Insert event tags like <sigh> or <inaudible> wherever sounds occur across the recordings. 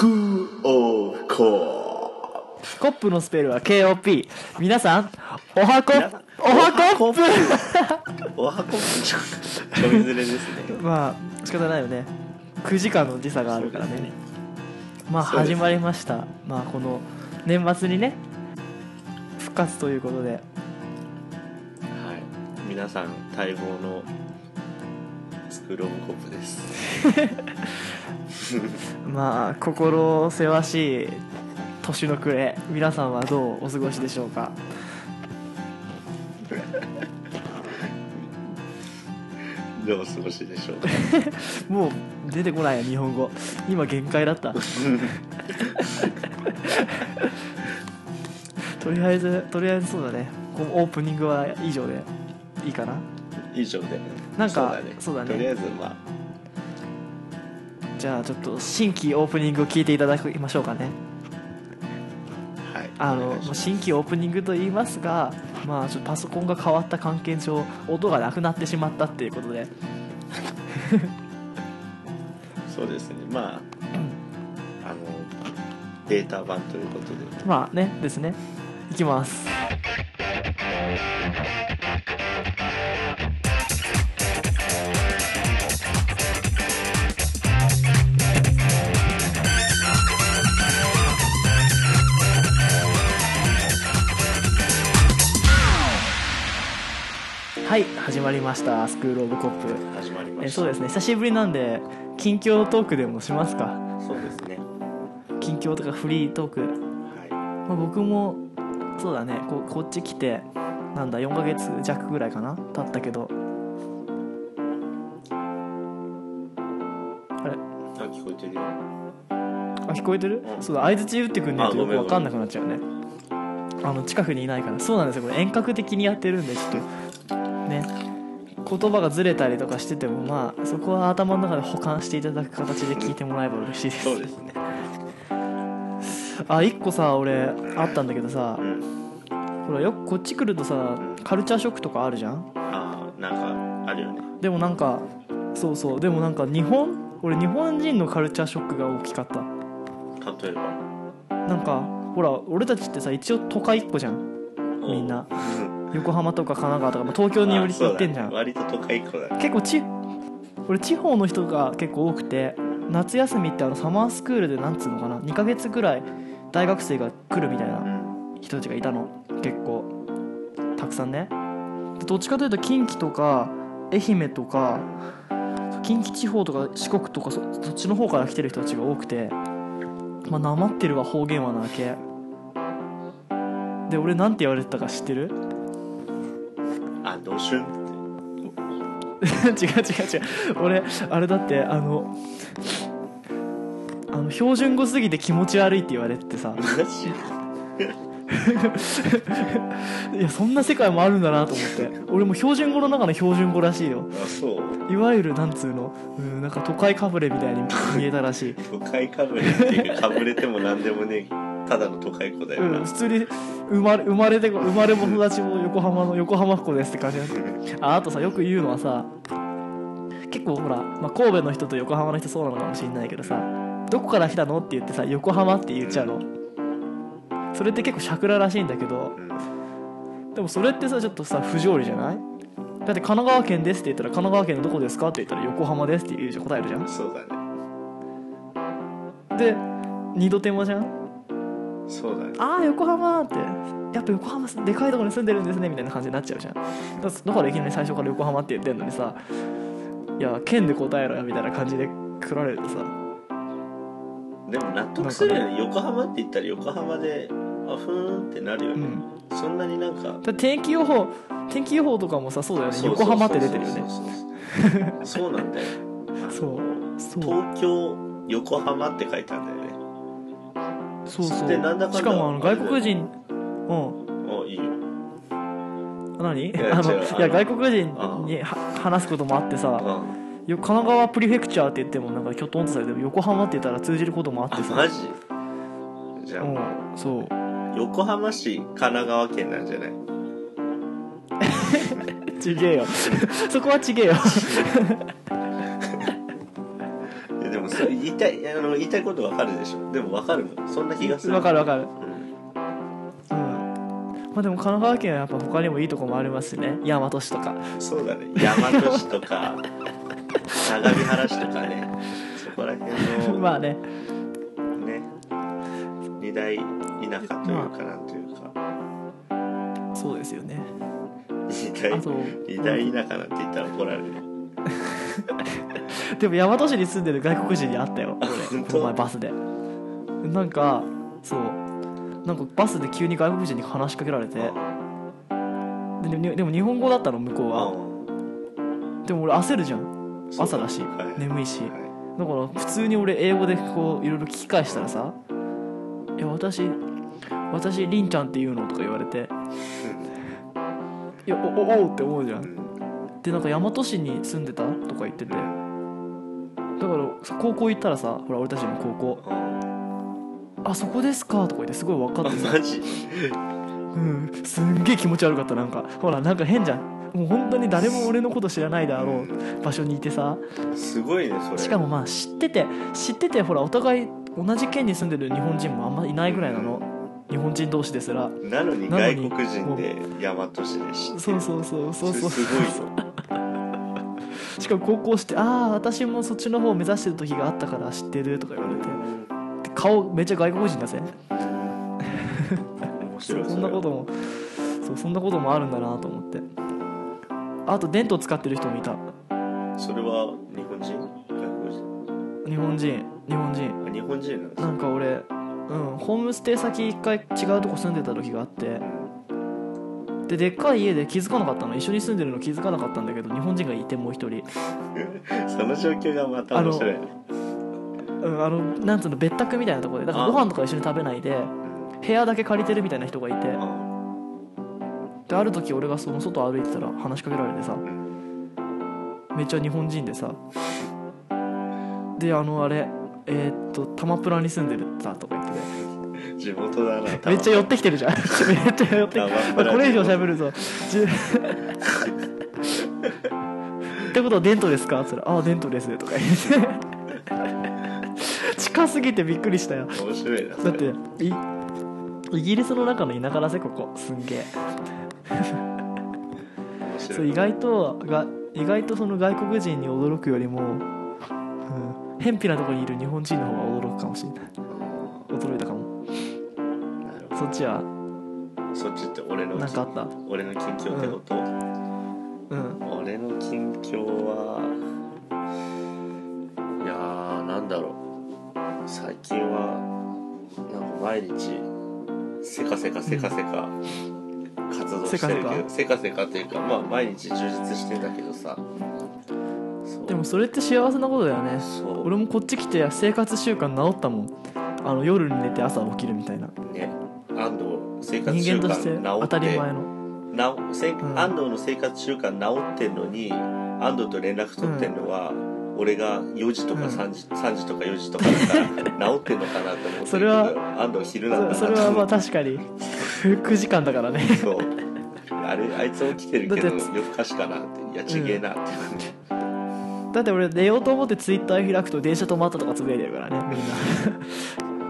クーオーココップのスペルは KOP 皆さんおはこおはコップーおはこちょちょいずれですね。まあ仕方ないよね。9時間の時差があるからね。そうですまあ始まりました。まあこの年末にね復活ということで。はい。皆さん待望のスクールオブコップです <laughs> <laughs> まあ心せわしい年の暮れ皆さんはどうお過ごしでしょうか？<laughs> どうお過ごしでしょうか？<laughs> もう出てこないよ日本語。今限界だった。とりあえずとりあえずそうだね。このオープニングは以上でいいかな？以上で。なんかそうだね。そうだね。とりあえずまあじゃあちょっと新規オープニングを聞いていただきましょうかね。はい。あの新規オープニングと言いますがまあちょっとパソコンが変わった関係上音がなくなってしまったっていうことで。<laughs> そうですね。まああのベータ版ということで。まあねですね。いきますはい始まりました。スクールオブコップ。始まりました。えそうですね。久しぶりなんで近況トークでもしますか？そうですね。近況とかフリートーク、はまあ、僕もそうだね。ここっち来てなんだ4ヶ月弱ぐらいかな？経ったけど。あれ？いあ聞こえてるよ。あ聞こえてる、うん。そうだ相づち打ってくんねえとよく分かんなくなっちゃうね。あの近くにいないから。そうなんですよ。これ遠隔的にやってるんでちょっとね。言葉がずれたりとかしててもまあそこは頭の中で保管していただく形で聞いてもらえば嬉しいです。そうですね。あ一個さ俺あったんだけどさうんほらよくこっち来るとさカルチャーショックとかあるじゃん？ああなんかあるよね。でもなんかそうそう。でもなんか日本？俺日本人のカルチャーショックが大きかった。例えば？なんかほら俺たちってさ一応都会っ子じゃん。みんな。うん横浜とか神奈川とか、まあ、東京によりあそうだ行ってんじゃん、割と都会っ子だね。結構ち俺地方の人が結構多くて夏休みってあのサマースクールでなんつうのかな2ヶ月ぐらい大学生が来るみたいなうん。人たちがいたの。結構。たくさんね。でどっちかというと近畿とか愛媛とか近畿地方とか四国とかそそっちの方から来てる人たちが多くてまあなまってるわ方言はなわけ。で俺なんて言われてたか知ってる？あドシュンって。<laughs> 違う違う違う。俺あれだってあのあの標準語すぎて気持ち悪いって言われててさいやそんな世界もあるんだなと思って。俺も標準語の中の標準語らしいよ。あそう。いわゆるなんつうの？うんなんか都会かぶれみたいに見えたらしい。都会かぶれっていうかかぶれても何でもねただの都会っ子だよな、うん普通に生まれ生まれて生まれも育ちも横浜の横浜っ子ですって感じだったああとさよく言うのはさ結構ほら、まあ、神戸の人と横浜の人そうなのかもしれないけどさどこから来たのって言ってさ横浜って言っちゃうの。それって結構シャクラらしいんだけどうん。でもそれってさちょっとさ不条理じゃない？だって神奈川県ですって言ったら神奈川県のどこですかって言ったら横浜ですって言うじゃん答えるじゃん。そうだね。で二度手間じゃん？そうだね。ああ横浜って。やっぱ横浜でかいところに住んでるんですねみたいな感じになっちゃうじゃん。だからいきなり最初から横浜って言ってんのにさいや県で答えろよみたいな感じで来られるとさ。でも納得するよね。横浜って言ったら横浜であふーんってなるよね、うん。そんなになんかだって天気予報天気予報とかもさそうだよね。横浜って出てるよね。そうなんだよ。そう。そう。東京横浜って書いてあるんだよねそうそう。でなんだかんだ。しかもあの外国人。うん。おいい。よ何？いやあの違う。あのいや外国人には話すこともあってさ。うんよ神奈川プリフェクチャーって言ってもなんかきょとんとされても横浜って言ったら通じることもあってさ。あマジ？じゃあ、うんそう。横浜市神奈川県なんじゃない？<laughs> ちげえよ。そこはちげえよもさそう言いたいあの言いたいことわかるでしょ。でもわかるのそんな気がする。わかるわかる。まあでも神奈川県はやっぱ他にもいいとこもありますしね。大和市とか。そうだね。大和市とか <laughs> 相模原市とかね。そこら辺のまあね。ね。二大田舎というかなんというか。そうですよね。二大あと。二大田舎なんて言ったら怒られる <laughs> でも大和市に住んでる外国人に会ったよ。あ俺本当？この前バスで。なんかそう。なんかバスで急に外国人に話しかけられて。でででも日本語だったの向こうは。でも俺焦るじゃん。朝だしはい。眠いし。はい。だから普通に俺英語でこういろいろ聞き返したらさ「いや私私りんちゃんって言うの?」とか言われて「いやおおおう」って思うじゃん。でなんか大和市に住んでたとか言っててだから高校行ったらさほら俺たちの高校「あそこですか」とか言ってすごい分かってさ。マジ？うん。すんげえ気持ち悪かったなんか。ほらなんか変じゃん。もう本当に誰も俺のこと知らないであろう場所にいてさ。すごいねそれ。しかもまあ知ってて知っててほらお互い同じ県に住んでる日本人もあんまいないぐらいなの。日本人同士ですら。なのに外国人で大和市で知ってる。そうそうそうそうそう。すごいぞしかも高校して「ああ私もそっちの方を目指してる時があったから知ってる」とか言われて。で顔めっちゃ外国人だぜ。面白いそんなこともそうそんなこともあるんだなと思って。あと電灯使ってる人もいた。それは日本人？外国人日本人。日本人。あ日本人なんですなんか俺うんホームステイ先一回違うとこ住んでた時があってででっかい家で気づかなかったの。一緒に住んでるの気づかなかったんだけど日本人がいてもう一人。<laughs> その状況がまた面白い。ねうんあのなんつうの別宅みたいなところで。だからご飯とか一緒に食べないで部屋だけ借りてるみたいな人がいて。あである時俺がその外歩いてたら話しかけられてさ。めっちゃ日本人でさ。であのあれえーっとタマプラに住んでるさとか言ってて地元だな <laughs> めっちゃ寄ってきてるじゃん。めっちゃ寄ってきてこれ以上喋るとじってことはデントですか?」っつったら「ああデントです」とか言って。近すぎてびっくりしたよ。面白いなだっていイギリスの中の田舎だぜここ。すんげえ。そう意外とが意外とその外国人に驚くよりも、うん、偏僻なところにいる日本人の方が驚くかもしれないそっちは？どそっちって俺の何かあった？俺の近況ってこと、うん。俺の近況はいやーなんだろう。最近はなんか毎日せかせかせかせか活動してるけどせかせかっていうかまあ毎日充実してんだけどさ。でもそれって幸せなことだよね。俺もこっち来て生活習慣治ったもん。あの夜に寝て朝起きるみたいな。ね生活習人間として慣治って当たり前の。なおせ、ん。安藤の生活習慣治ってんのに安藤と連絡取ってんのは、俺が4時とかうん。3時,、3時とか4時とかだから治ってんのかなと思ってそれは安藤昼なんだなそそれはまあ確かに <laughs> 9時間だからね。そう。あれあいつ起きてるけど夜更かしかなっていやちげえなって感じ、だって俺寝ようと思ってツイッター開くと電車止まったとかつぶやいてるからねみんな。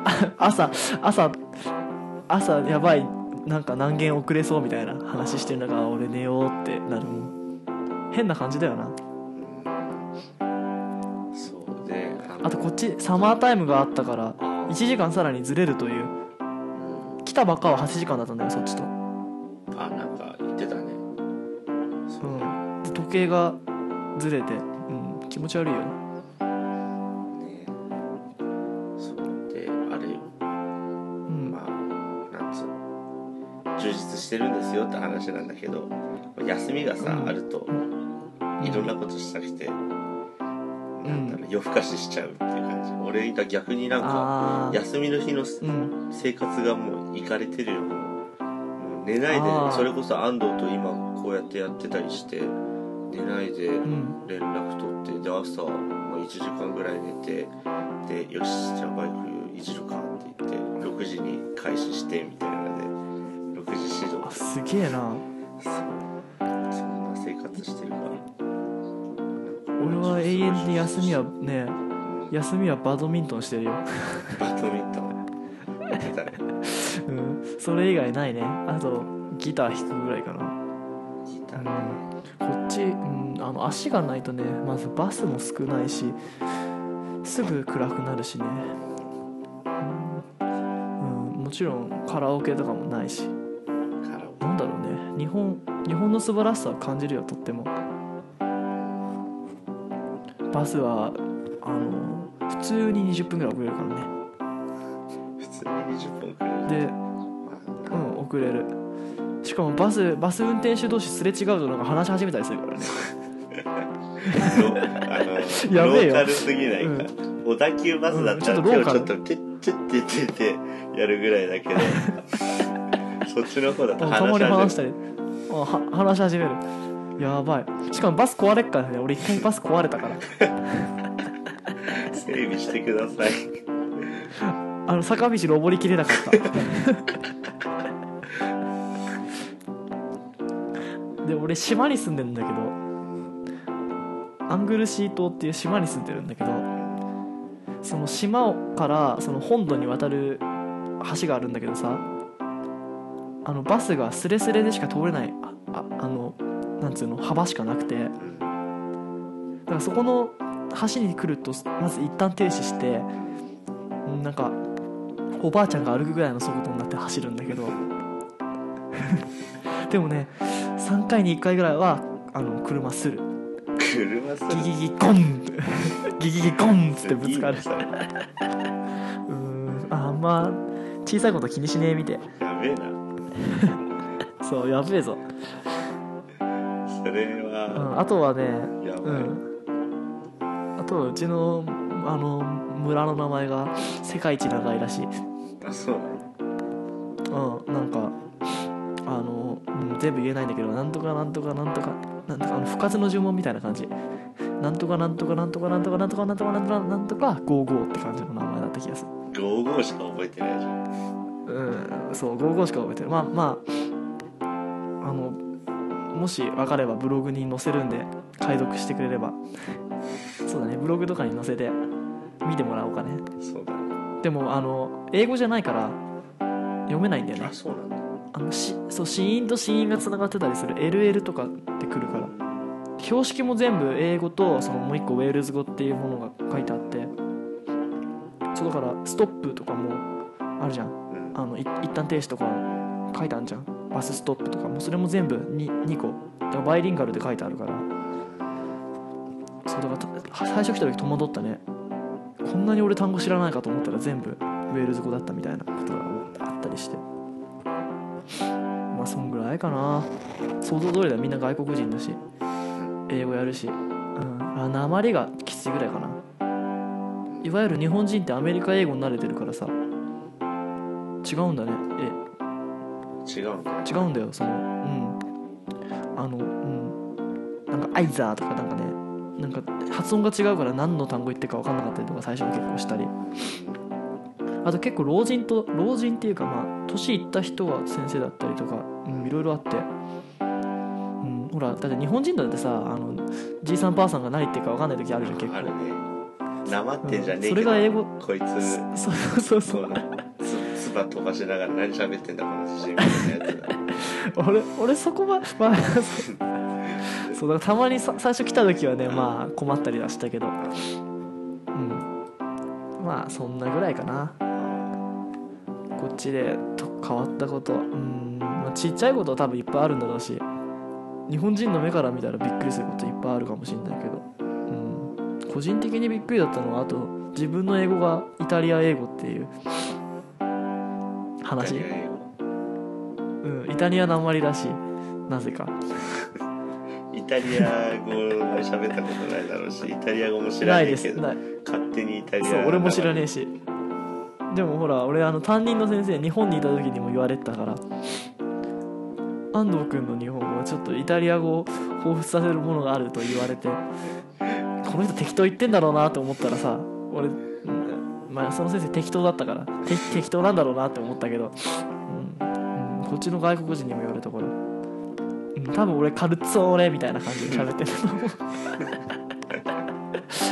あ <laughs> 朝朝朝やばいなんか何件遅れそうみたいな話してる中あ俺寝ようってなるもん。変な感じだよな。そうあとこっちサマータイムがあったからあ1時間さらにずれるという。うん来たばっかは8時間だったんだよそっちと。あなんか言ってたね。そううん。で時計がずれて、うん、気持ち悪いよねねるんですよって話なんだけど休みがさ、うんあるといろんなことしたくて、なんだろう夜更かししちゃうっていう感じ。俺が逆になんか休みの日のうん。生活がもういかれてるよもう寝ないでそれこそ安藤と今こうやってやってたりして寝ないでうん。連絡取ってで朝、まあ、1時間ぐらい寝てでよしじゃあバイクいじるかって言って6時に開始してみたいな。ので6時指導あすげえな。そんな生活してるから。俺は永遠に休みはねうん休みはバドミントンしてるよ、バドミントンやってたね。うん、それ以外ないね。あとギター弾くぐらいかな。ギターこっち、うん、あの足がないとねまずバスも少ないしすぐ暗くなるしね、うん。うん、もちろんカラオケとかもないし日本日本の素晴らしさを感じるよとっても。バスはあの普通に20分ぐらい遅れるからね。ケ普通に20分くらいでうん遅れる。しかもバスバス運転手同士すれ違うとなんか話し始めたりするからね。<laughs> やべえよ。ローカルすぎないか、小田急バスだったらうんちょっとローカル。ちょっとピッチッてやるぐらいだけどそっちの方だと話話したしりあは話し始める。やばい。しかもバス壊れっからね。俺一回バス壊れたから。<laughs> 整備してください。あの坂道登りきれなかった。<laughs> で俺島に住んでるんだけどアングルシー島っていう島に住んでるんだけどその島からその本土に渡る橋があるんだけどさあのバスがスレスレでしか通れないあああのなんつうの幅しかなくて。だからそこの橋に来るとまず一旦停止してうんなんかおばあちゃんが歩くぐらいの速度になって走るんだけど。<laughs> でもね3回に1回ぐらいはあの車する。車すギギギゴンギギギゴンっつ <laughs> ってぶつかる。<laughs> うーん。ああんま小さいこと気にしねえみて。やべえな <laughs> そうやべえぞ、それうはん、あとはねやばい、うん。あとうちのあの村の名前が世界一長いらしい。あそう。なのうんなんかあの、うん、全部言えないんだけどなんとかなんとかなんとかなんとかあの不活の呪文みたいな感じ。なんとかなんとかなんとかなんとかなんとかなんとかなんとかなんとか55って感じの名前だった気がする。55しか覚えてないじゃんうんそう55しか覚えてるまあまああのもし分かればブログに載せるんで解読してくれれば。そうだねブログとかに載せて見てもらおうかね。そうだね。でもあの英語じゃないから読めないんだよね。あそうなんだ。あのしそう子音と子音がつながってたりする LL とかってくるから。標識も全部英語とそのもう一個ウェールズ語っていうものが書いてあって。そうだからストップとかもあるじゃんあのい一旦停止とか書いてあるじゃんバスストップとかもそれも全部 2, 2個。だからバイリンガルで書いてあるから。そうだから最初来た時戸惑ったね。こんなに俺単語知らないかと思ったら全部ウェールズ語だったみたいなことがあったりして。まあそんぐらいかな。想像通りだみんな外国人だし。英語やるし、うん、あ鉛がきついぐらいかな。いわゆる日本人ってアメリカ英語に慣れてるからさ。違うんだね。え。違うんだ。違うんだよその。うん。あのうん。なんか「アイザー」とかなんかね。なんか発音が違うから何の単語言ってるか分かんなかったりとか最初は結構したり。あと結構老人と老人っていうかまあ年いった人が先生だったりとか、うん、いろいろあって、うん、ほらだって日本人だってさあのじいさんばあさんが何言ってるか分かんない時あるじゃん結構。あるね。なまってんじゃねえけど、うんそれが英語こいつ。そうそうそう。このつつば飛ばしながら何喋ってんだこの自信みたいなやつだ俺俺そこは、まあ、<laughs> そうだたまにさ最初来た時はねまあ困ったりはしたけど。うん。まあそんなぐらいかな。こっちでと変わったこと。うん、まあ、ちっちゃいことは多分いっぱいあるんだろうし日本人の目から見たらびっくりすることいっぱいあるかもしれないけど、うん、個人的にびっくりだったのはあと自分の英語がイタリア英語っていう話。イタリア英語うん、イタリアなまりらしい。なぜか。イタリア語も喋ったことないだろうしイタリア語も知らないけどない勝手にイタリアそう俺も知らねええし。でもほら俺あの担任の先生日本にいた時にも言われてたから安藤君の日本語はちょっとイタリア語を彷彿させるものがあると言われてこの人適当言ってんだろうなと思ったらさ俺、うんまあその先生適当だったからて適当なんだろうなって思ったけど、うんうん、こっちの外国人にも言われたから、うん、多分俺カルツォーレみたいな感じで喋ってると思う。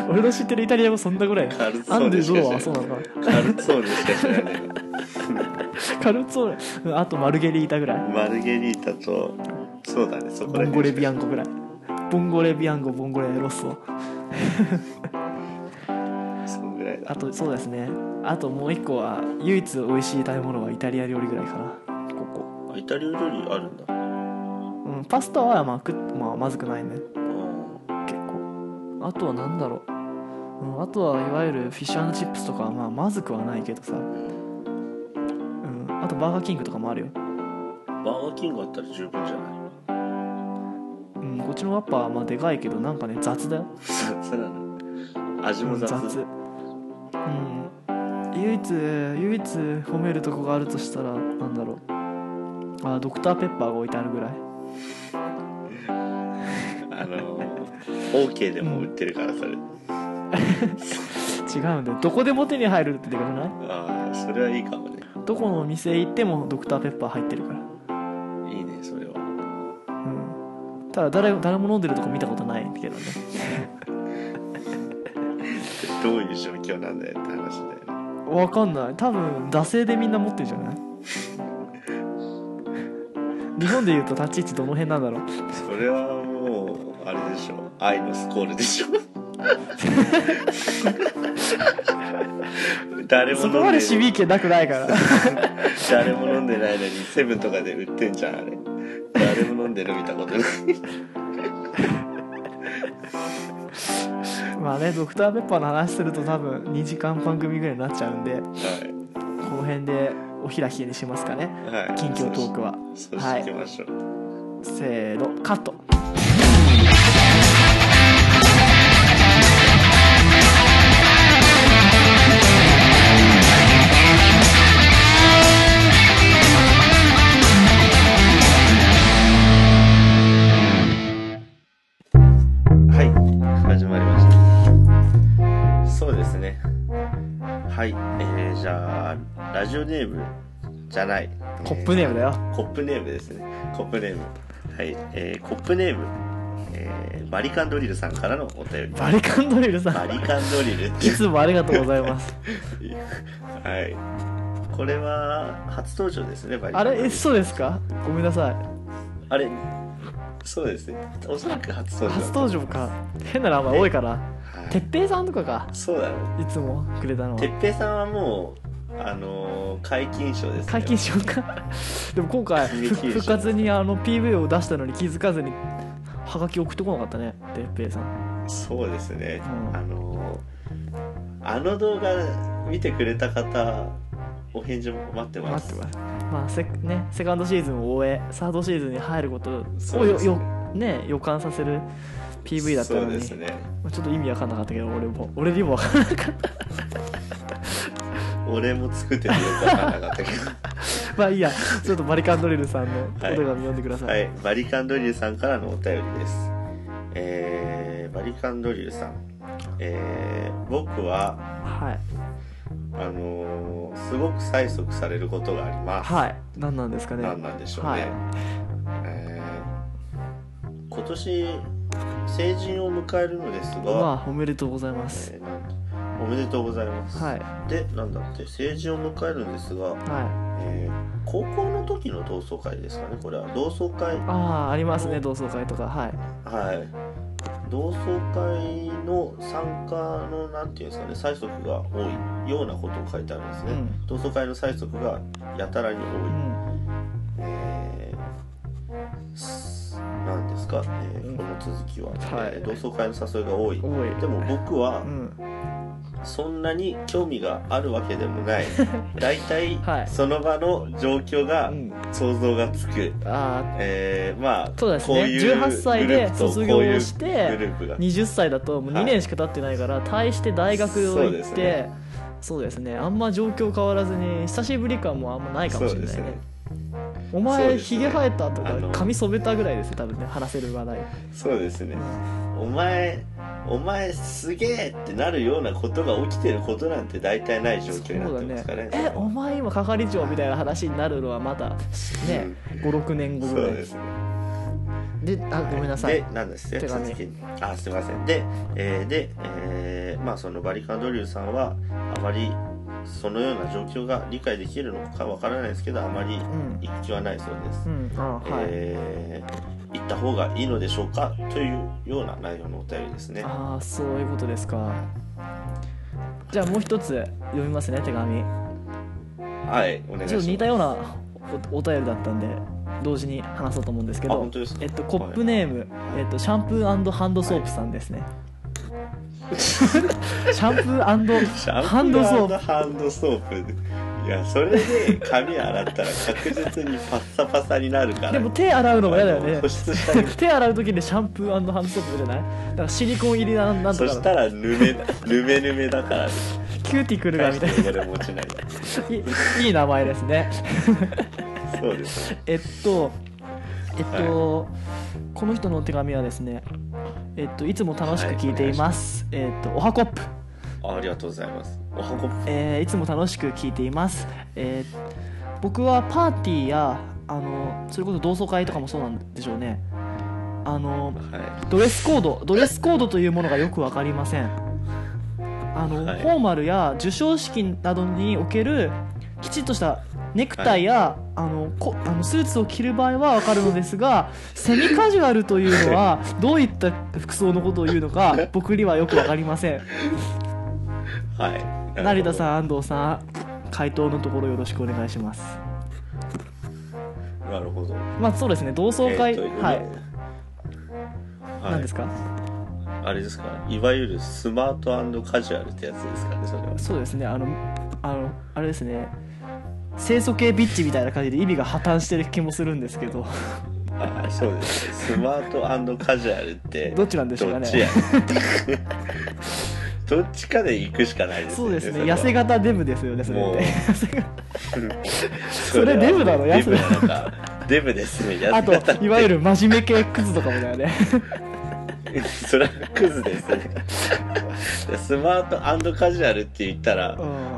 <laughs> 俺の知ってるイタリア語そんなぐらい。アンデゾーはいそうなのかカルツォーネしか知らないカルツォーネうんあとマルゲリータぐらい。マルゲリータとそうだねそこらボンゴレビアンンコぐらい。ボンゴレビアンコボンゴレロッソあとそうですね。あともう一個は唯一美味しい食べ物はイタリア料理ぐらいかな。ここ。イタリア料理あるんだ。うんパスタはまあ食っまあまずくないね。うん結構。あとは何だろう、うん、あとはいわゆるフィッシュチップスとかはまあまずくはないけどさ、うん、あとバーガーキングとかもあるよ、バーガーキングあったら十分じゃない？うん、こっちのワッパーはまあでかいけどなんかね雑だよ。<laughs> 雑な。の味も雑。うん雑一唯一褒めるとこがあるとしたらなんだろう。あドクターペッパーが置いてあるぐらい。あの OK でも売ってるからそれ、違うんだよ。どこでも手に入るってでかくない？ああそれはいいかもね。どこのお店行ってもドクターペッパー入ってるから。いいねそれは。うん。ただ誰誰も飲んでるとこ見たことないけどね。<laughs> どういう状況なんだよって話わかんない。多分惰性でみんな持ってるんじゃない？<laughs> 日本でいうと立ち位置どの辺なんだろう？それはもうあれでしょ。愛のスコールでしょ。<laughs> 誰もそ飲んでこまでシビ権なくないから。<laughs> 誰も飲んでないのにセブンとかで売ってんじゃんあれ。誰も飲んでる見たこと。ないまあねドクターペッパーの話すると多分2時間番組ぐらいになっちゃうんではこの辺でお開きにしますかね。いはい。近況トークは。そうしてい。きましょう、せーのカットジオネームじゃない。コップネームだよ。コップネームですね。コップネーム。はい。えー、コップネーム、えー、バリカンドリルさんからのお便り。バリカンドリルさん。バリカンドリル。いつもありがとうございます。<laughs> はい。これは初登場ですねバリカあンドリル。れ？えそうですか？ごめんなさい。あれ？そうですね。おそらく初登場初登場か。変な名前多いから。はい。てっぺいさんとかか。そうだろういつもくれたのは。てっぺいさんはもうあのー、解禁賞ですね。解禁しようか。<laughs> でも今回復活にあの PV を出したのに気づかずにハガキ送ってこなかったね。てっぺいさん。そうですね、うん。あのー、あの動画見てくれた方お返事待ってます。待ってます。まあセ,、ね、セカンドシーズンを終えサードシーズンに入ることをよよ、ね、予感させる PV だったのに、そうですね。まあちょっと意味わかんなかったけど俺も俺にもわかんなかった俺も作っててよくわかんなか。ったけどまあいいやちょっとバリカンドリルさんのおはい。手紙読んでください、はい。バリカンドリルさんからのお便りです。えー、バリカンドリルさん。えー、僕ははい。あのー、すごく催促されることがあります、はい。何なんですかね。何なんでしょうね、はい。えー今年成人を迎えるのですが、まあおめでとうございます。えーおめでとうございます、はい。でなんだって成人を迎えるんですが、はい。えー高校の時の同窓会ですかねこれは。同窓会。ああありますね同窓会とか。はい。はい。同窓会の参加のなんていうんですかね催促が多いようなことを書いてあるんですね、うん。同窓会の催促がやたらに多い、うん。えーすなんですか、えーうん。この続きは、はい。えー同窓会の誘いが多い。多い。でも僕はうんそんなに興味があるわけでもない。<laughs> 大体はい。その場の状況がうん。想像がつく、ああえーまあそうですね。こういう18歳でグループと卒業こういうしてグループが。20歳だともう2年しか経ってないから対して大学をそう行ってですね。そうですね。あんま状況変わらずに久しぶり感もあんまないかもしれないね。おそう前ですね。ひげ生えたとか髪染めたぐらいですよ多分ね話せる話題。そうですね。お前お前すげえってなるようなことが起きてることなんて大体ない状況になってますからね。えお前今係長みたいな話になるのはまだね56年後ぐらい。そうですね。であごめんなさい。でなんですね手紙。あすいません。で、えーで、えーまあそのバリカンドリューさんはあまりそのような状況が理解できるのかわからないですけどあまりうん。行く気はないそうです、うん。あはい、えー行った方がいいのでしょうかというような内容のお便りですね。ああそういうことですか。じゃあもう一つ読みますね手紙。はいお願いしちょっますと似たようなおお便りだったんで同時に話そうと思うんですけど。あ本当ですか？えっと、コップネーム、えっと、シャンプーハンドソープさんですね、<laughs> シャンプーハンドソープ。ーハンドソープ。いやそれで髪洗ったら確実にパッサパサになるから。でも手洗うのも嫌だよね。あの保湿したり。<laughs> 手洗う時にシャンプーハンドソープじゃない？だからシリコン入りなんなんとかそしたらぬめぬめぬめだから。ねキューティクルがみたいな。いないいいい名前ですね。そうです。ねえっとえっと、この人のお手紙はですねえっといつも楽しく聞いています、えっとおはコップあありがとうございます。おはこえーいつも楽しく聞いています、えー僕はパーティーやあのそれこそ同窓会とかもそうなんでしょうね。あのはい。ドレスコードドレスコードというものがよく分かりません。あの、はい。フォーマルや授賞式などにおけるきちっとしたネクタイや、あのこあのスーツを着る場合は分かるのですが <laughs> セミカジュアルというのはどういった服装のことを言うのか僕にはよく分かりません。はい。ん成田さん安藤さん回答のところよろしくお願いします。なるほど。まあそうですね。同窓会、えーとはい、はい。何ですか？あれですか？いわゆるスマートカジュアルってやつですかねそれは。そうですね。あのあのあれですね清楚系ビッチみたいな感じで意味が破綻してる気もするんですけど。あ <laughs> そうです。ねスマートカジュアルってどっちなんでしょうかね。どっちや <laughs> どっちかで行くしかないですそうですね。痩せ型デブですよねそれって痩せ型それデブなの？デブなのか。デブですね。痩あといわゆる真面目系クズとかもだよね。<laughs> それはクズですね。スマートカジュアルって言ったらうん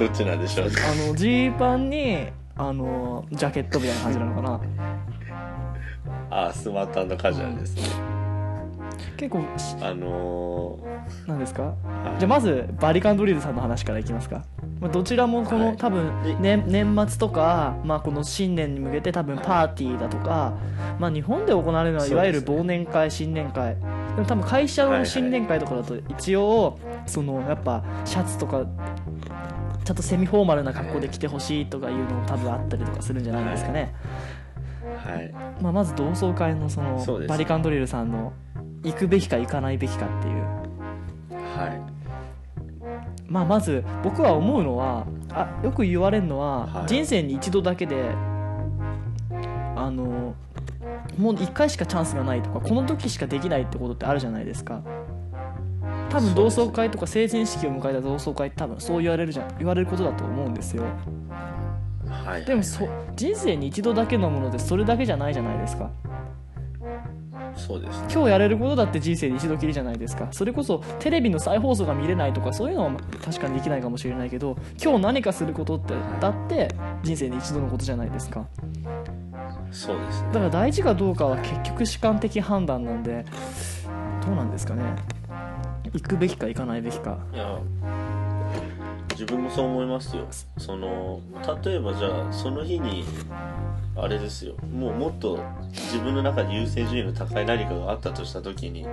どっちなんでしょうね。あのジーパンにあのジャケットみたいな感じなのかな。あスマートカジュアルですね。結構しあの何ですか？ーはい。じゃあまずバリカンドリルさんの話からいきますか、まあ、どちらもこの、はい。多分、ね、年末とか、まあ、この新年に向けて多分パーティーだとか、まあ、日本で行われるのはいわゆる忘年会新年会。でも多分会社の新年会とかだと一応そのやっぱシャツとかちょっとセミフォーマルな格好で来てほしいとかいうのも多分あったりとかするんじゃないですかね、はい。まあ、まず同窓会のそのバリカンドリルさんの行くべきか行かないべきかっていう。はい。まあ、まず僕は思うのはあよく言われるのは、はい。人生に一度だけであのもう1回しかチャンスがないとかこの時しかできないってことってあるじゃないですか多分同窓会とか成人式を迎えた同窓会多分そう言われるじゃん。言われることだと思うんですよ。はいでもそ人生に一度だけのものでそれだけじゃないじゃないですか。そうですね。今日やれることだって人生で一度きりじゃないですか。それこそテレビの再放送が見れないとかそういうのは確かにできないかもしれないけど今日何かすることってだって人生に一度のことじゃないですか。そうですね。だから大事かどうかは結局主観的判断なんでどうなんですかね行くべきか行かないべきか。いや自分もそう思いますよ。その例えばじゃあその日にあれですよ。もうもっと自分の中で優先順位の高い何かがあったとした時に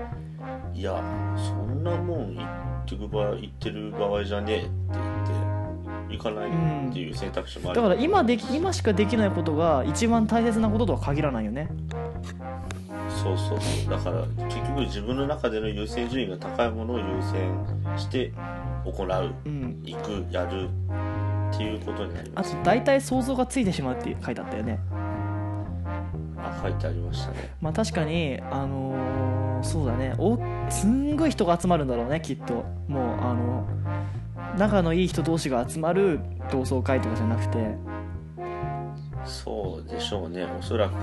いやそんなもん言ってく場合言ってる場合じゃねえって言って行かないっていう選択肢もある、だから今でき今しかできないことが一番大切なこととは限らないよねそうそう。そうだから結局自分の中での優先順位が高いものを優先して行ううん。行くやるっていうことになります。あと大体想像がついてしまうって書いてあったよね。あ書いてありましたね。まあ確かにあのーそうだね。おすんごい人が集まるんだろうねきっと。もうあの仲のいい人同士が集まる同窓会とかじゃなくて。そうでしょうね。おそらく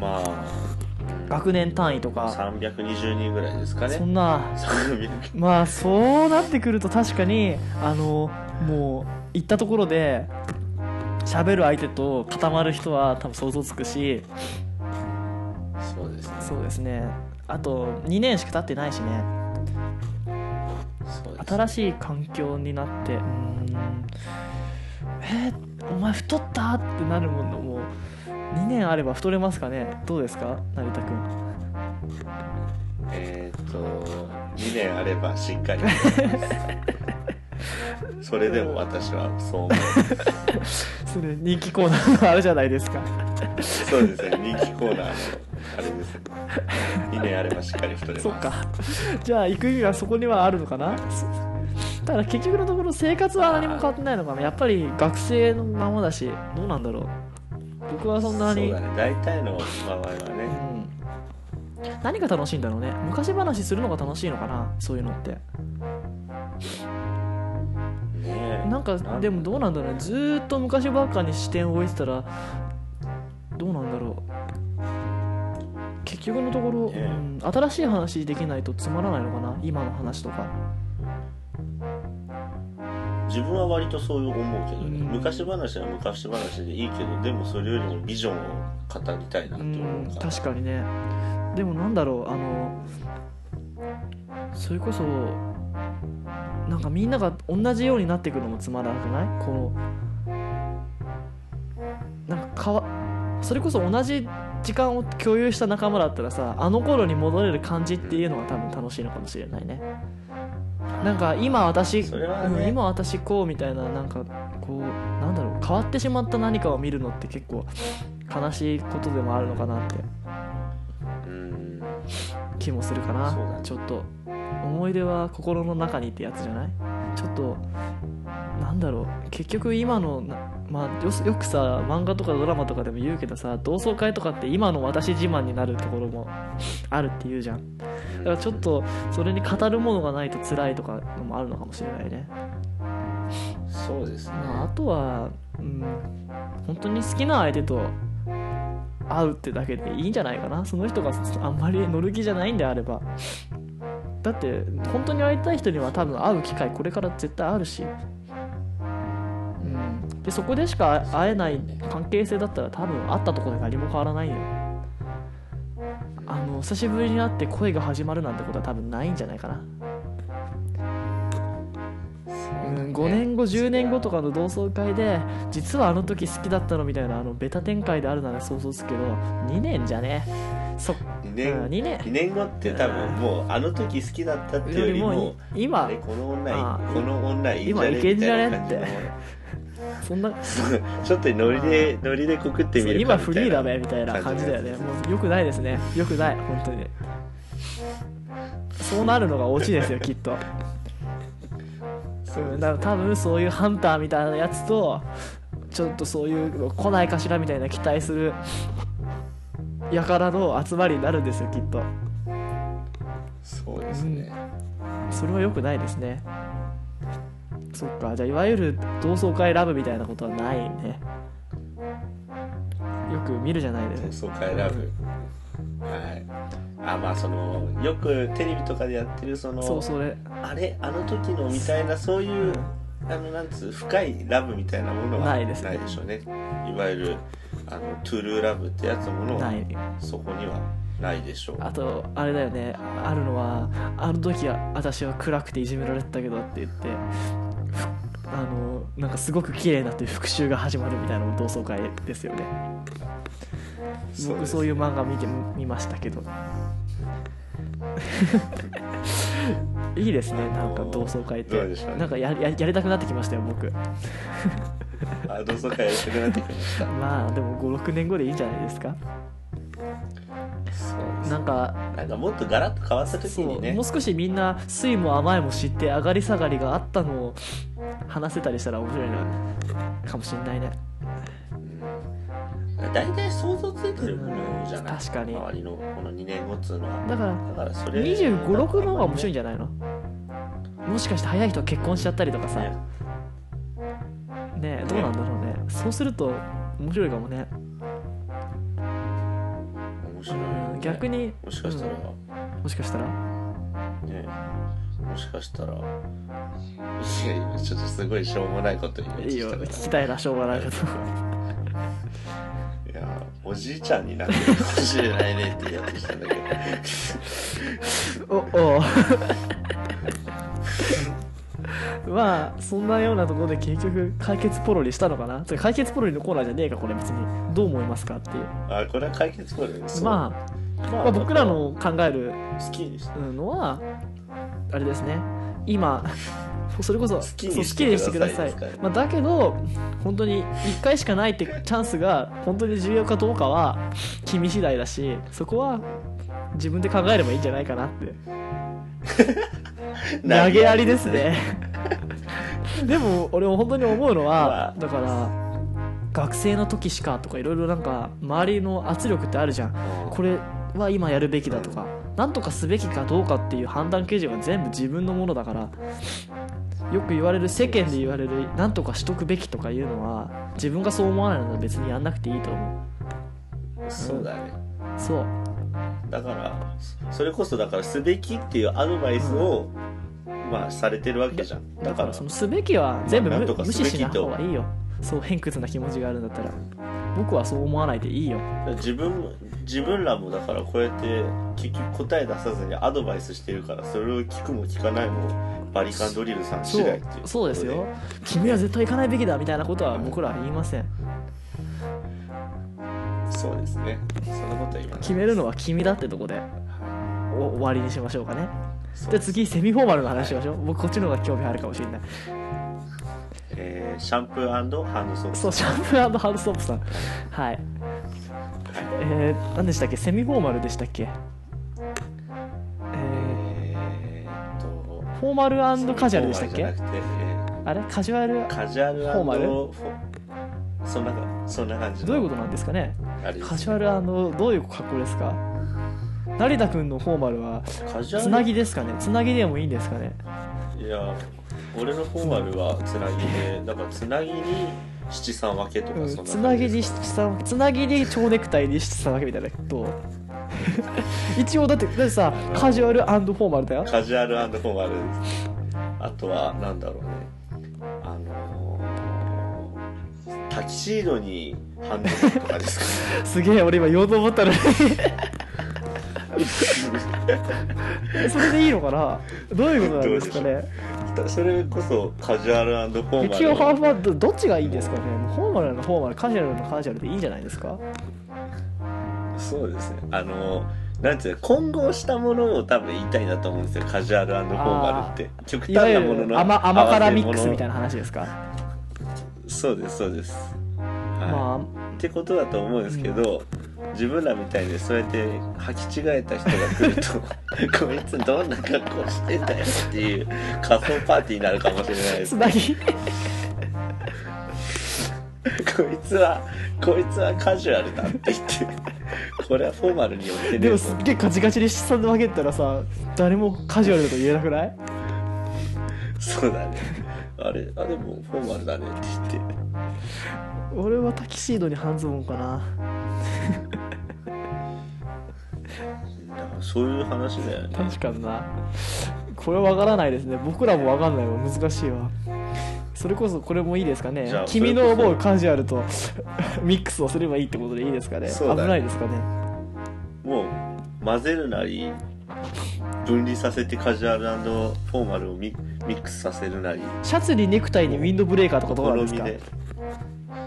まあうん学年単位とか。320人ぐらいですかね。そんな。300まあそうなってくると確かにあのもう行ったところで喋る相手と固まる人は多分想像つくし。そうですね。そうですね。あと2年しか経ってないしね。そうです新しい環境になってうーん。えーお前太った？ってなるものも2年あれば太れますかね？どうですか？成田君。えーっと2年あればしっかりそれでも私はそう思う <laughs> それ人気コーナーのあるじゃないですか。そうですね人気コーナーのあれです。2年あればしっかり太れます。そっか。じゃあ行く意味はそこにはあるのかな？ただ結局のところ生活は何も変わってないのかな？やっぱり学生のままだしどうなんだろう？僕はそんなにそうだね。大体の場合はね。うん、何が楽しいんだろうね。昔話するのが楽しいのかな。そういうのって。ねえ。なんかでもどうなんだろうね。ずーっと昔ばっかに視点を置いてたらどうなんだろう。結局のところ、ねうん、新しい話できないとつまらないのかな。今の話とか自分は割とそう思うけどね、うん。昔話は昔話でいいけどでもそれよりもビジョンを語りたいなうって思んうから。確かにね。でもなんだろうあのそれこそなんかみんなが同じようになっていくのもつまらなくない？このなんかかわそれこそ同じ時間を共有した仲間だったらさあの頃に戻れる感じっていうのが多分楽しいのかもしれないねなんか今私、ねうん今私こうみたいななんかこうなんだろう変わってしまった何かを見るのって結構悲しいことでもあるのかなって。うん気もするかな、ね。ちょっと思い出は心の中にってやつじゃない？ちょっとなんだろう。結局今のなまあよすよくさ漫画とかドラマとかでも言うけどさ同窓会とかって今の私自慢になるところもあるって言うじゃん。だからちょっとそれに語るものがないと辛いとかのもあるのかもしれないね、そうですね、まあ、あとはうん。本当に好きな相手と会うってだけでいいんじゃないかな。その人があんまり乗る気じゃないんであれば。だって本当に会いたい人には多分会う機会これから絶対あるし、うん、でそこでしか会えない関係性だったら多分会ったところで何も変わらないよ。あの久しぶりに会って恋が始まるなんてことは多分ないんじゃないかな。うん、5年後10年後とかの同窓会で実はあの時好きだったのみたいなあのベタ展開であるなら想像つくけど2年じゃね。そ2うん年、2年。2年後って多分もうあの時好きだったっていうよりも今この女あこの女いいんじゃね今いけんじゃねみたいな感じの <laughs> そんな。ちょっとノリでノリで告ってみるか今フリーだべみたいな感じだよね。もうよくないですね。よくない。本当に。そうなるのがオチですよきっとうんだから多分そういうハンターみたいなやつとちょっとそういうの来ないかしらみたいな期待する輩の集まりになるんですよきっと。そうですね、それは良くないですね。そっか。じゃあいわゆる同窓会ラブみたいなことはないね。よく見るじゃないですか。同窓会ラブはい。あまあそのよくテレビとかでやってるそのそうそれ。あれあの時のみたいなそういう、あのなんつう深いラブみたいなものはないですね。ないでしょうね。いわゆるあのトゥルーラブってやつものはない。そこにはないでしょう。あとあれだよね。あるのはあの時は私は暗くていじめられてたけどって言ってふあのなんかすごく綺麗になって復讐が始まるみたいな同窓会ですよね僕そういう漫画見てみましたけど。<laughs> いいですね。なんか同窓会って。なんかやややりたくなってきましたよ僕。<laughs> あ同窓会やりたくなってきました。<laughs> まあでも56年後でいいんじゃないですか。なんかなんかもっとガラッと変わった時にね。もう少しみんな酸いも甘いも知って上がり下がりがあったのを話せたりしたら面白いなかもしんないね。うん大体想像ついてるものじゃない、うん確かに。周りのこの2年後っつうのは。だからだからそれ2 5 6の方が面白いんじじゃないの？もしかして早い人は結婚しちゃったりとかさ。ね。ねえどうなんだろうね。そうすると面白いかもね。面白いよね、うん逆にもしかしたら、もしかしたら。ねもしかしたら。いや今ちょっとすごいしょうもないこと言いいよしたから。聞きたいなしょうがないけど <laughs> いやおじいちゃんになってるかもしれないねって言お。うとしたんだけどおお。まあそんなようなところで結局解決ポロリしたのかな解決ポロリのコーナーじゃねえかこれ別にどう思いますかっていうあこれは解決ポロリそうまあ、まあ、僕らの考える好きのはあれですね今それこそ好きにしてくださいまあ、だけど本当に1回しかないってチャンスが本当に重要かどうかは君次第だしそこは自分で考えればいいんじゃないかなって。<laughs> 投げやりですね。<laughs> でも俺も本当に思うのはだから学生の時しかとかいろいろなんか周りの圧力ってあるじゃん。これは今やるべきだとか何とかすべきかどうかっていう判断基準は全部自分のものだからよく言われる世間で言われる何とかしとくべきとかいうのは自分がそう思わないなら別にやんなくていいと思そうだね。うそう。だからそれこそだからすべきっていうアドバイスを、まあされてるわけじゃん。だかららそのすべきは全部無,、無視しない方がいいよ。そう偏屈な気持ちがあるんだったら。僕はそう思わないでいいよ。自分自分らもだからこうやって結局答え出さずにアドバイスしてるからそれを聞くも聞かないもバリカンドリルさん次第っていう。そうですよ。君は絶対行かないべきだみたいなことは僕らは言いません。そうですね。そんなことは言いま決めるのは君だってとこでお終わりにしましょうかね。じゃあ次セミフォーマルの話しましょう、僕こっちの方が興味あるかもしれない。えーシャンプーハンドソープそうシャンプーハンドソープさん。はいえー、何でしたっけ？セミフォーマルでしたっけ？ええーっとー、フォーマルカジュアルでしたっけ？あれ？カジュアル？ーカジュアルフォーマル？そんなそんな感じの。どういうことなんですかね？ね。カジュアルどういう格好ですか？成田君のフォーマルはつなぎですかね？つなぎでもいいんですかね？いや俺のフォーマルはつなぎでだからつなぎに七三分けとかうんつなぎにしさつなぎに蝶ネクタイにしたわけみたいなと <laughs> 一応だってだってさカジュアルフォーマルだよ。カジュアルフォーマルです。あとはなんだろうね。あのータキシードにハンドルとかですかね。<laughs> すげえ俺今言おうと思ったのに。え <laughs> <laughs> それでいいのかな？どういうことなんですかね？それこそカジュアルフォーマル。一応ハーファードどっちがいいんですかね？フォーマルのフォーマルカジュアルのカジュアルでいいんじゃないですか？そうですね。あのなんていうの混合したものを多分言いたいなと思うんですよ。カジュアルフォーマルって。極端なもののる甘甘辛ミックスみたいなな話ですか？そうですそうです、はい。まってことだと思うんですけど、自分らみたいにそうやって履き違えた人が来ると <laughs> こいつどんな格好してんだよっていう仮想パーティーになるかもしれないあです。つなぎこいつはこいつはカジュアルだって言ってこれはフォーマルによってね。でもすっげえカチカチに下で分けたらさ誰もカジュアルだと言えなくない？そうだね。あれあでもフォーマルだねって言って。俺はタキシードに半ズボンかなだからそういう話だよね。確かにな。これは分からないですね。僕らも分かんないわ。難しいわ。それこそこれもいいですかね。君の思うカジュアルとミックスをすればいいってことでいいですかね。そうだね。危ないですかね。もう混ぜるなり分離させてカジュアルフォーマルをミミックスさせるなり。シャツにネクタイにウィンドブレーカーとかどうなんですか？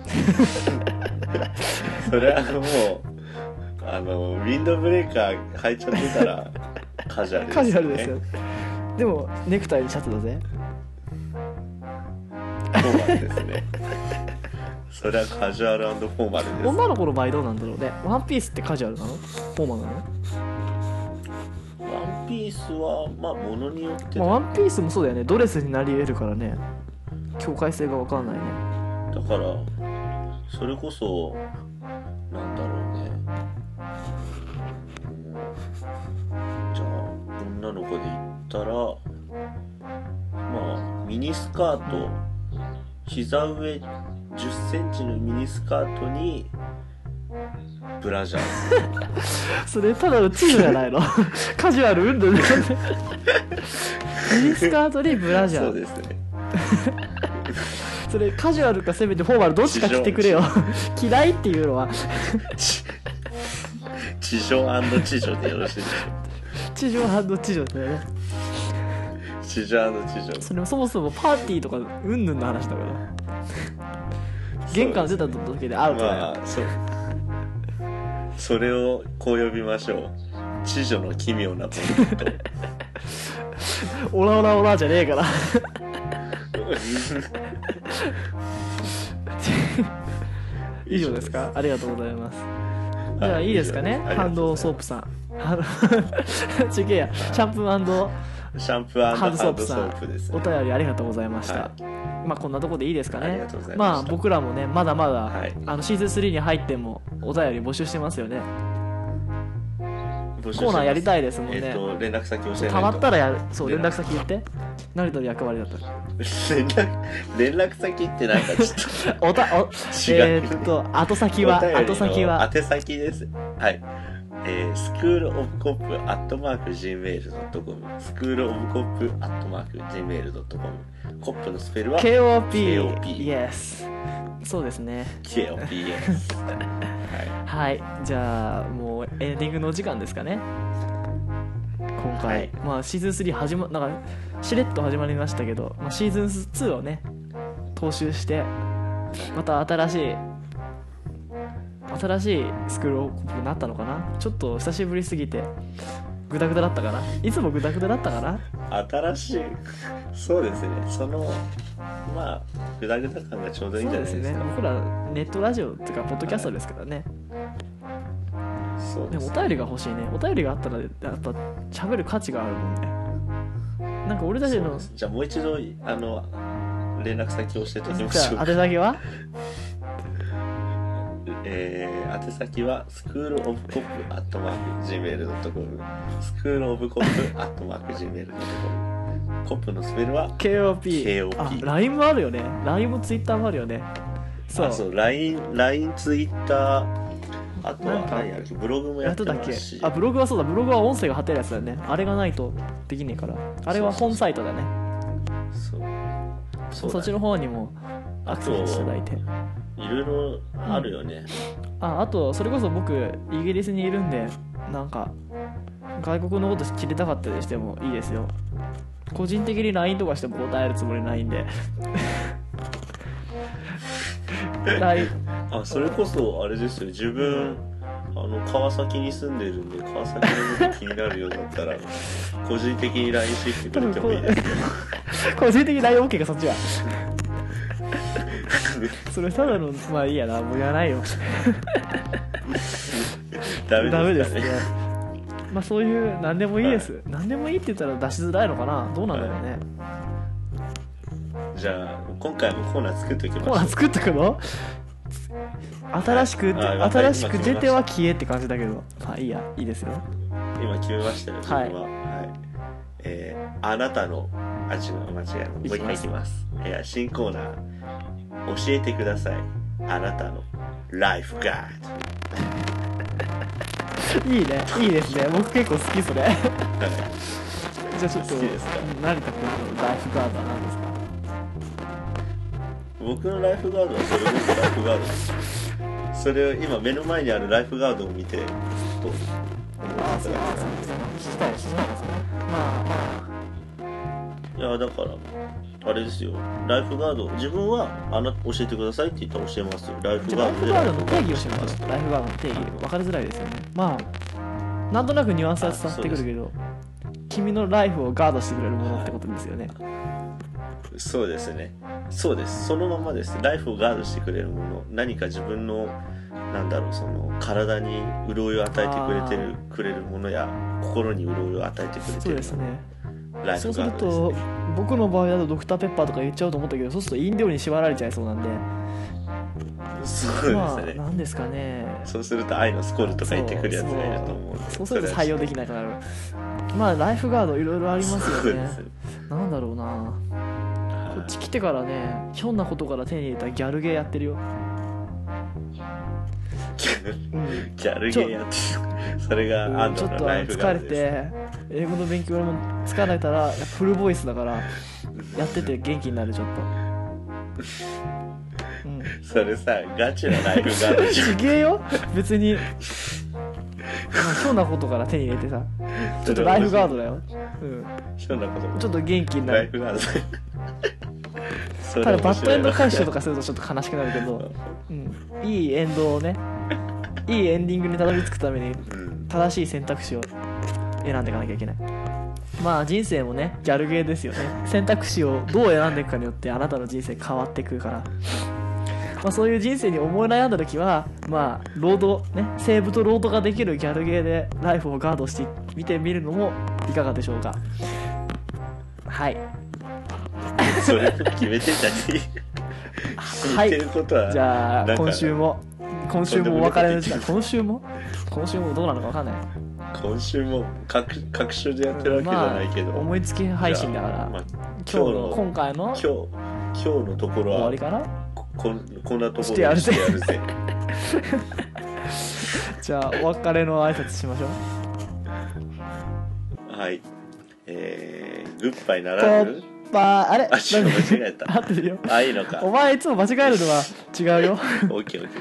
<laughs> それはもうあのウィンドブレーカー履いちゃってたら <laughs> カジュアルです、ね、カジュアルですよ。でもネクタイにシャツだぜ。フォーマルですね。それはカジュアルフォーマルです。女の子の場合どうなんだろうね。ワンピースってカジュアルなの？フォーマルなの、ワンピースはまあものによってまあ、ワンピースもそうだよね。ドレスになり得るからね。境界性が分かんないね。だからそれこそなんだろうったらまあミニスカート膝上1 0センチのミニスカートにブラジャー。<laughs> それただのチームじゃないの？<laughs> カジュアルうんぬんミニスカートにブラジャー。そうですね。<laughs> それカジュアルかせめてフォーマルどっちか着てくれよ。嫌いっていうのは。ち地上地女でよろしいでしょ地上地上だよね。う地上地女それもそもそもパーティーとかうんぬんの話だから。玄関出た時でアウトだよ、まあそそれをこう呼びましょう。知女の奇妙なポイントオラオラオラじゃねえから。<laughs> 以上ですか？ありがとうございます。じゃあいいですかね？ハンドソープさん。あのちげえや。シャンプー <laughs> シャンプーハンドソープさん。お便りありがとうございました、はまあこんなとこでいいですかね。まあ僕らもねまだまだ、はい。あのシーズン3に入ってもお便り募集してますよね。ココーナーやりたいですもんね。えっ、と連絡先教えたまったらやるそう連連絡絡先言って。成田の役割だった連絡連絡先ってなんかちょっ <laughs> おたおえーっと後先は後先は。宛先です。はいえー、スクールオブコップアットマーク Gmail.com スクールオブコップアットマーク Gmail.com コップのスペルは KOP KOP Yes そうですね KOPS <laughs> ははい。じゃあもうエンディングのお時間ですかね。今回、はい。まあシーズン3始まなんかしれっと始まりましたけど、まあ、シーズン2をね踏襲してまた新しい新しいスクールオブになったのかな？ちょっと久しぶりすぎてグダグダだったかな？いつもグダグダだったかな？い新しいそうですね。そのまあグダグダ感がちょうどいいんそうでじゃないですすかね。僕らネットラジオっていうかポッドキャストですからね。そうですでもお便りが欲しいね。お便りがあったらやっぱ喋る価値があるもんね。なんか俺たちのそうです。じゃあもう一度あの連絡先を教えておきまじしょう。ゃあ宛先は？えー、宛先はスクールオブコップアットマーク Gmail.com スクールオブコップアットマーク Gmail.com コップのスペルは KOP, KOP あ LINE もあるよね。LINE も Twitter もあるよね。そう。あそう LINE、LINE、Twitter あとはなんか何やるブログもやってますし。あブログはそうだ。ブログは音声が貼ってるやつだよね。あれがないとできねえから。あれは本サイトだね。そうそっちの方にもアクセスしていただいて。いろいろあるよね、ああとそれこそ僕イギリスにいるんでなんか外国のこと知りたかったりしてもいいですよ。個人的に LINE とかしても答えるつもりないんで。<laughs> あそれこそあれですよ。自分あの川崎に住んでるんで川崎のこと気になるようだったら <laughs> 個人的に LINE してきてくれてもいいですよ <laughs> 個人的に LINEOK がそっちは。<laughs> それただのまあいいやなもう言わないよ。ダメですかね。ダメですね。まあそういう何でもいいです、何でもいいって言ったら出しづらいのかな。どうなんだろうね、じゃあ今回もコーナー作っておきましょう。コーナー作っとくの？新しく、はい。あ新しく出ては消えって感じだけどまあいいやいいですよ。今決めましたよ自分は。はい。はい、えー、あなたのあ違う間違えもう一回いきます。い。や新コーナー。教えてください。あなたのライフガーいいね。いいですね。僕結構好きそれ。じゃあちょっと好きですか？成田君のライフガードは何ですか？僕のライフガードはそれこそライフガードですそれを今目の前にあるライフガードを見てと思ってああそういただきたい聞きたいですね。まあまいやだからあれですよ。ライフガード自分はあな教えてくださいって言ったら教えますよ。ライフガードでフガードの定義。をしますライフガードの定義分かりづらいですよね。まあなんとなくニュアンスは伝わってくるけど君のライフをガードしてくれるものってことですよねそうですね。そうです。そのままですライフをガードしてくれるもの何か自分のなんだろうその体に潤いを与えてくれてるくれるものや心に潤いを与えてくれてそうるですね。ライそうするフガードです、とね、僕の場合だとドクターペッパーとか言っちゃうと思ったけどそうすると飲料に縛られちゃいそうなんで。そうまあですね、なんですかね。そうすると愛のスコールとか言ってくるやつがいると思うんで。そう。すると採用できなくなる。まあライフガードいろいろありますよね。す。ねなんだろうなこっち来てからねひょんなことから手に入れたギャルゲーやってるよ、う <laughs> んギャルゲーやってる。それがあんちょっとたのライフガ疲れードです。て英語の勉強も疲れたらフルボイスだからやってて元気になるちょっと。うん。それさガチなライフガードじゃん。ちげえよ。別にまあひょんなことから手に入れてさ。<laughs> ちょっとライフガードだよ、うん、そんなこと。ちょっと元気になる。ライフガード。<laughs> それただバッドエンド回収とかかするとちょっと悲しくなるけど、<laughs> うん、いいエンドをねいいエンディングにたどり着くためにうん。正しい選択肢を選んでいかなきゃいけない。まあ人生もねギャルゲーですよね。選択肢をどう選んでいくかによってあなたの人生変わっていくからまあそういう人生に思い悩んだ時はまあロードねセーブとロードができるギャルゲーでライフをガードしてみてみるのもいかがでしょうか。はい。それ決めてんじゃねえ。はい言ってることはじゃあ今週も今週もお別れの時間。今週も？今週もどうなのか分かんない。今週も各各所でやってるわけじゃないけど、まあ、思いつき配信だから、まあ今日の今回の今日今日のところは？終わりかな？ここんこんなところしてやるぜ。<laughs> じゃあお別れの挨拶しましょう。はい。えー、グッバイなポらぬ？ッパーあれ？あ間違えた。<laughs> 合ってるよ。ああいいのか。お前いつも間違えるのは違うよ。<laughs> オッケーオッケ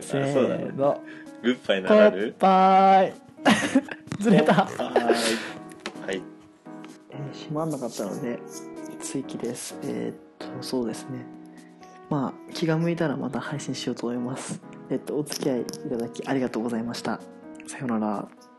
せーあそうだねーの。グッバイならぬ？パーイ。ずれた、はーいはい。えー閉まんなかったので追記です。えーっとそうですねまあ気が向いたらまた配信しようと思います。えっとお付き合いいただきありがとうございました。さようなら。